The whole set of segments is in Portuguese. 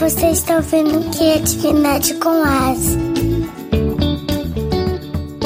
Você está ouvindo Criatividade com Asa.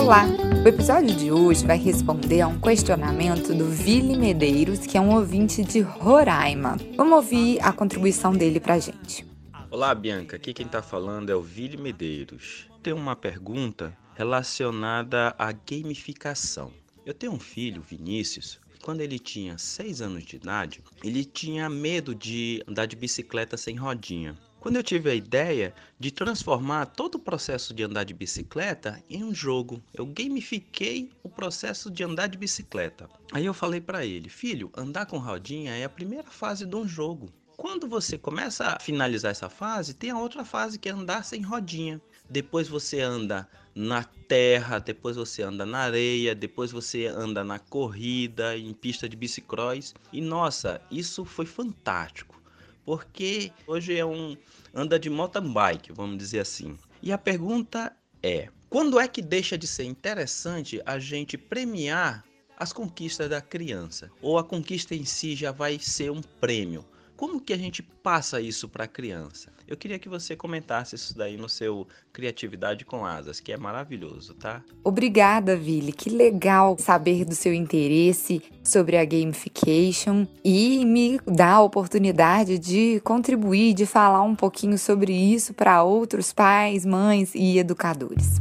Olá! O episódio de hoje vai responder a um questionamento do Vili Medeiros, que é um ouvinte de Roraima. Vamos ouvir a contribuição dele pra gente. Olá, Bianca. Aqui quem tá falando é o Vili Medeiros. Tem uma pergunta relacionada à gamificação. Eu tenho um filho, Vinícius, quando ele tinha 6 anos de idade, ele tinha medo de andar de bicicleta sem rodinha. Quando eu tive a ideia de transformar todo o processo de andar de bicicleta em um jogo, eu gamifiquei o processo de andar de bicicleta. Aí eu falei para ele: "Filho, andar com rodinha é a primeira fase de um jogo. Quando você começa a finalizar essa fase, tem a outra fase que é andar sem rodinha. Depois você anda na terra, depois você anda na areia, depois você anda na corrida, em pista de bicicross. E nossa, isso foi fantástico, porque hoje é um anda de mountain bike, vamos dizer assim. E a pergunta é: quando é que deixa de ser interessante a gente premiar as conquistas da criança? Ou a conquista em si já vai ser um prêmio? Como que a gente passa isso para a criança? Eu queria que você comentasse isso daí no seu Criatividade com Asas, que é maravilhoso, tá? Obrigada, Vili. Que legal saber do seu interesse sobre a gamification e me dar a oportunidade de contribuir, de falar um pouquinho sobre isso para outros pais, mães e educadores.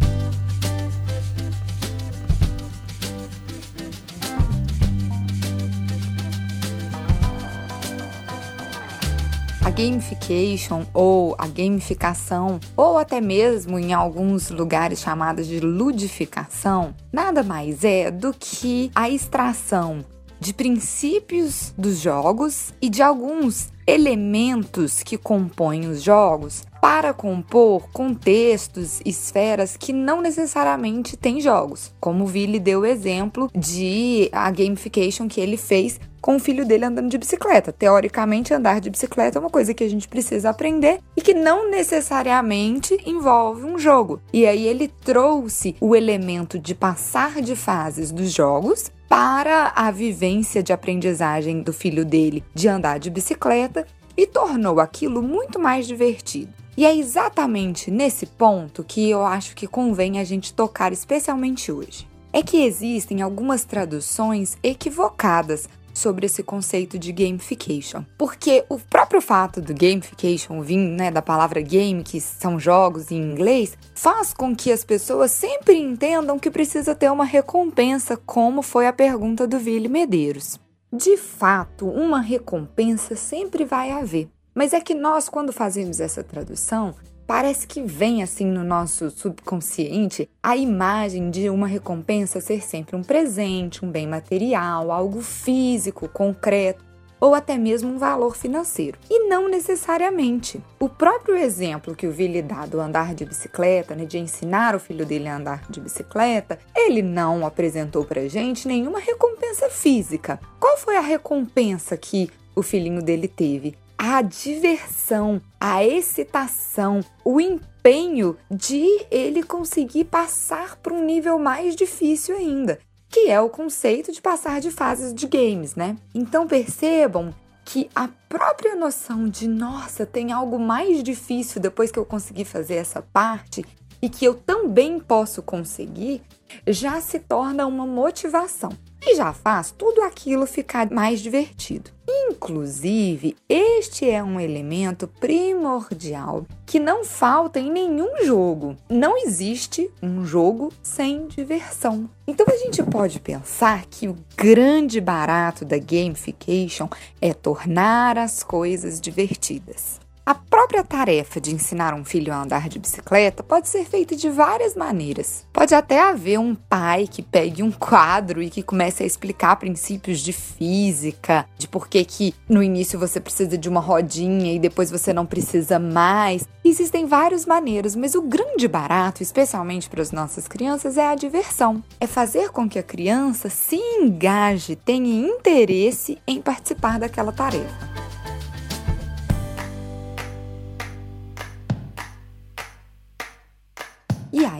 A gamification ou a gamificação, ou até mesmo em alguns lugares chamadas de ludificação, nada mais é do que a extração de princípios dos jogos e de alguns elementos que compõem os jogos para compor contextos, esferas que não necessariamente têm jogos. Como o Vili deu o exemplo de a gamification que ele fez com o filho dele andando de bicicleta. Teoricamente, andar de bicicleta é uma coisa que a gente precisa aprender e que não necessariamente envolve um jogo. E aí ele trouxe o elemento de passar de fases dos jogos para a vivência de aprendizagem do filho dele de andar de bicicleta e tornou aquilo muito mais divertido. E é exatamente nesse ponto que eu acho que convém a gente tocar especialmente hoje. É que existem algumas traduções equivocadas sobre esse conceito de gamification. Porque o próprio fato do gamification vir né, da palavra game, que são jogos em inglês, faz com que as pessoas sempre entendam que precisa ter uma recompensa, como foi a pergunta do Ville Medeiros. De fato, uma recompensa sempre vai haver. Mas é que nós, quando fazemos essa tradução, parece que vem assim no nosso subconsciente a imagem de uma recompensa ser sempre um presente, um bem material, algo físico, concreto ou até mesmo um valor financeiro. E não necessariamente. O próprio exemplo que o Vili dá do andar de bicicleta, né, de ensinar o filho dele a andar de bicicleta, ele não apresentou pra gente nenhuma recompensa física. Qual foi a recompensa que o filhinho dele teve? A diversão, a excitação, o empenho de ele conseguir passar para um nível mais difícil ainda, que é o conceito de passar de fases de games, né? Então percebam que a própria noção de nossa, tem algo mais difícil depois que eu conseguir fazer essa parte e que eu também posso conseguir, já se torna uma motivação e já faz tudo aquilo ficar mais divertido. Inclusive, este é um elemento primordial que não falta em nenhum jogo. Não existe um jogo sem diversão. Então a gente pode pensar que o grande barato da gamification é tornar as coisas divertidas. A própria tarefa de ensinar um filho a andar de bicicleta pode ser feita de várias maneiras. Pode até haver um pai que pegue um quadro e que comece a explicar princípios de física, de por que que no início você precisa de uma rodinha e depois você não precisa mais. Existem várias maneiras, mas o grande barato, especialmente para as nossas crianças, é a diversão. É fazer com que a criança se engaje, tenha interesse em participar daquela tarefa.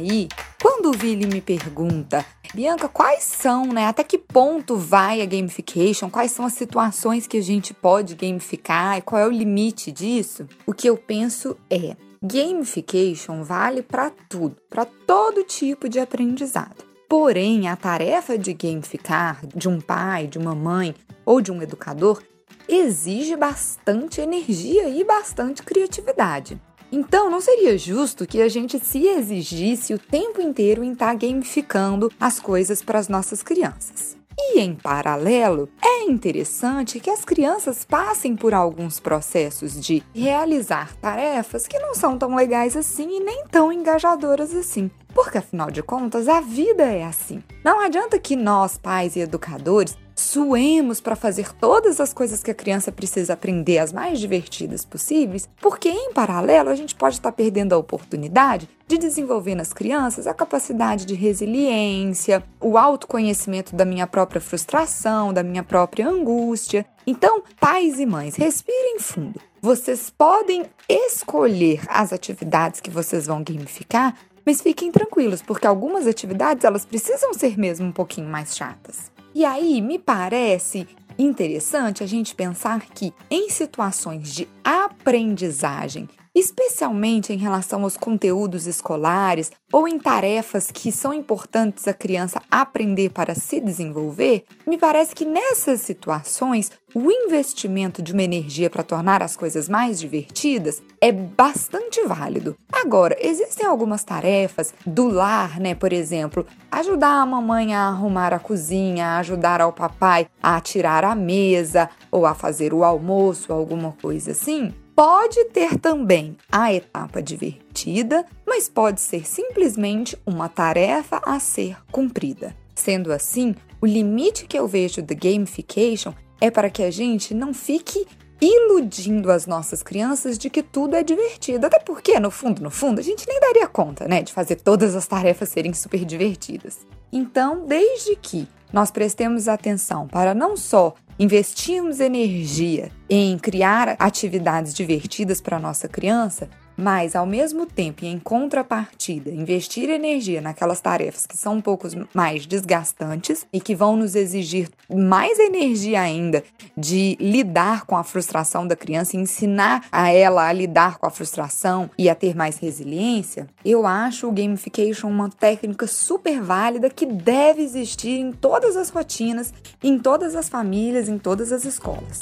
Aí, quando o Vili me pergunta Bianca, quais são, né? Até que ponto vai a gamification? Quais são as situações que a gente pode gamificar e qual é o limite disso? O que eu penso é, gamification vale para tudo, para todo tipo de aprendizado. Porém, a tarefa de gamificar de um pai, de uma mãe ou de um educador exige bastante energia e bastante criatividade. Então, não seria justo que a gente se exigisse o tempo inteiro em estar tá gamificando as coisas para as nossas crianças. E em paralelo, é interessante que as crianças passem por alguns processos de realizar tarefas que não são tão legais assim e nem tão engajadoras assim. Porque afinal de contas, a vida é assim. Não adianta que nós, pais e educadores, suemos para fazer todas as coisas que a criança precisa aprender, as mais divertidas possíveis, porque em paralelo a gente pode estar tá perdendo a oportunidade de desenvolver nas crianças a capacidade de resiliência, o autoconhecimento da minha própria frustração, da minha própria angústia. Então, pais e mães, respirem fundo. Vocês podem escolher as atividades que vocês vão gamificar, mas fiquem tranquilos, porque algumas atividades elas precisam ser mesmo um pouquinho mais chatas. E aí me parece interessante a gente pensar que em situações de aprendizagem especialmente em relação aos conteúdos escolares ou em tarefas que são importantes a criança aprender para se desenvolver, me parece que nessas situações o investimento de uma energia para tornar as coisas mais divertidas é bastante válido. Agora, existem algumas tarefas do lar, né? Por exemplo, ajudar a mamãe a arrumar a cozinha, ajudar ao papai a tirar a mesa ou a fazer o almoço, alguma coisa assim Pode ter também a etapa divertida, mas pode ser simplesmente uma tarefa a ser cumprida. Sendo assim, o limite que eu vejo do gamification é para que a gente não fique iludindo as nossas crianças de que tudo é divertido. Até porque, no fundo, no fundo, a gente nem daria conta, né, de fazer todas as tarefas serem super divertidas. Então, desde que nós prestemos atenção para não só investirmos energia em criar atividades divertidas para nossa criança, mas ao mesmo tempo e em contrapartida, investir energia naquelas tarefas que são um pouco mais desgastantes e que vão nos exigir mais energia ainda de lidar com a frustração da criança ensinar a ela a lidar com a frustração e a ter mais resiliência, eu acho o gamification uma técnica super válida que deve existir em todas as rotinas, em todas as famílias, em todas as escolas.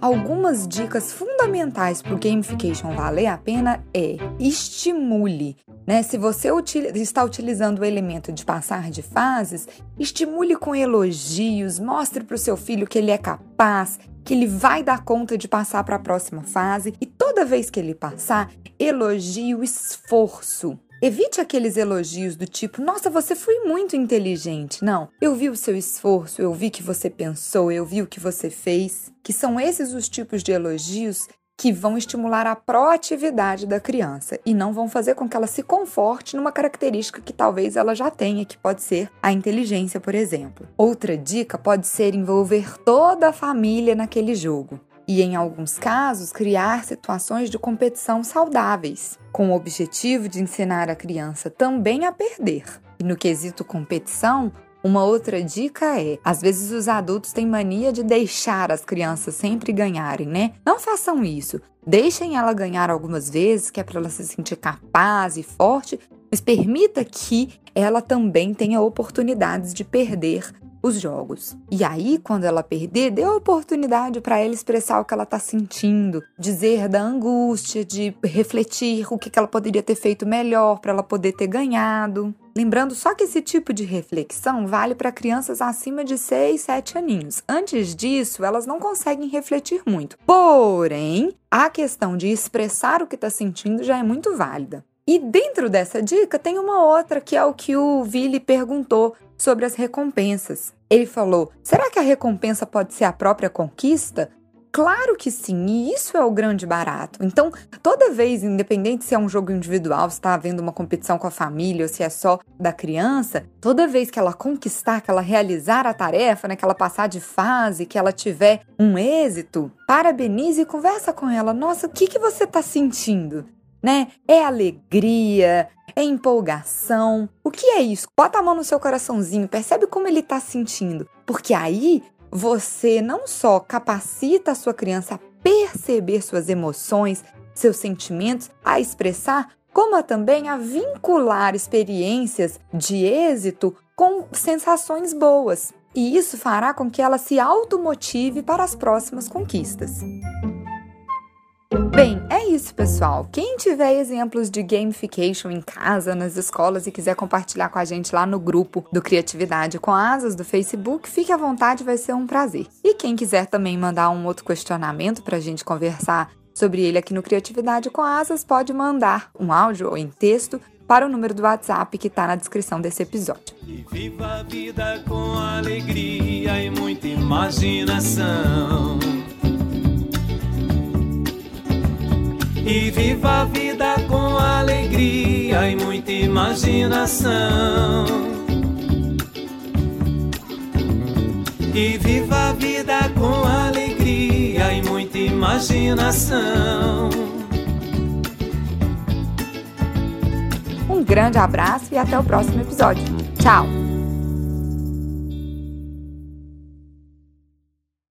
Algumas dicas fundamentais para o gamification valer a pena é estimule. Né? Se você está utilizando o elemento de passar de fases, estimule com elogios, mostre para o seu filho que ele é capaz, que ele vai dar conta de passar para a próxima fase e toda vez que ele passar, elogie o esforço. Evite aqueles elogios do tipo: Nossa, você foi muito inteligente. Não, eu vi o seu esforço, eu vi que você pensou, eu vi o que você fez. Que são esses os tipos de elogios que vão estimular a proatividade da criança e não vão fazer com que ela se conforte numa característica que talvez ela já tenha, que pode ser a inteligência, por exemplo. Outra dica pode ser envolver toda a família naquele jogo e, em alguns casos, criar situações de competição saudáveis, com o objetivo de ensinar a criança também a perder. E no quesito competição, uma outra dica é: às vezes os adultos têm mania de deixar as crianças sempre ganharem, né? Não façam isso. Deixem ela ganhar algumas vezes, que é para ela se sentir capaz e forte, mas permita que ela também tenha oportunidades de perder os jogos. E aí, quando ela perder, dê a oportunidade para ela expressar o que ela está sentindo, dizer da angústia, de refletir o que ela poderia ter feito melhor para ela poder ter ganhado. Lembrando só que esse tipo de reflexão vale para crianças acima de 6, 7 aninhos. Antes disso, elas não conseguem refletir muito. Porém, a questão de expressar o que está sentindo já é muito válida. E dentro dessa dica tem uma outra que é o que o Vili perguntou sobre as recompensas. Ele falou: será que a recompensa pode ser a própria conquista? Claro que sim, e isso é o grande barato. Então, toda vez, independente se é um jogo individual, se está havendo uma competição com a família ou se é só da criança, toda vez que ela conquistar, que ela realizar a tarefa, né, que ela passar de fase, que ela tiver um êxito, parabenize e conversa com ela. Nossa, o que, que você está sentindo? Né? É alegria, é empolgação. O que é isso? Bota a mão no seu coraçãozinho, percebe como ele está sentindo. Porque aí você não só capacita a sua criança a perceber suas emoções, seus sentimentos, a expressar, como também a vincular experiências de êxito com sensações boas. E isso fará com que ela se automotive para as próximas conquistas. Bem, é isso, pessoal. Quem tiver exemplos de gamification em casa, nas escolas e quiser compartilhar com a gente lá no grupo do Criatividade com Asas do Facebook, fique à vontade, vai ser um prazer. E quem quiser também mandar um outro questionamento para a gente conversar sobre ele aqui no Criatividade com Asas, pode mandar um áudio ou em texto para o número do WhatsApp que está na descrição desse episódio. E viva a vida com alegria e muita imaginação. E viva a vida com alegria e muita imaginação. E viva a vida com alegria e muita imaginação. Um grande abraço e até o próximo episódio. Tchau!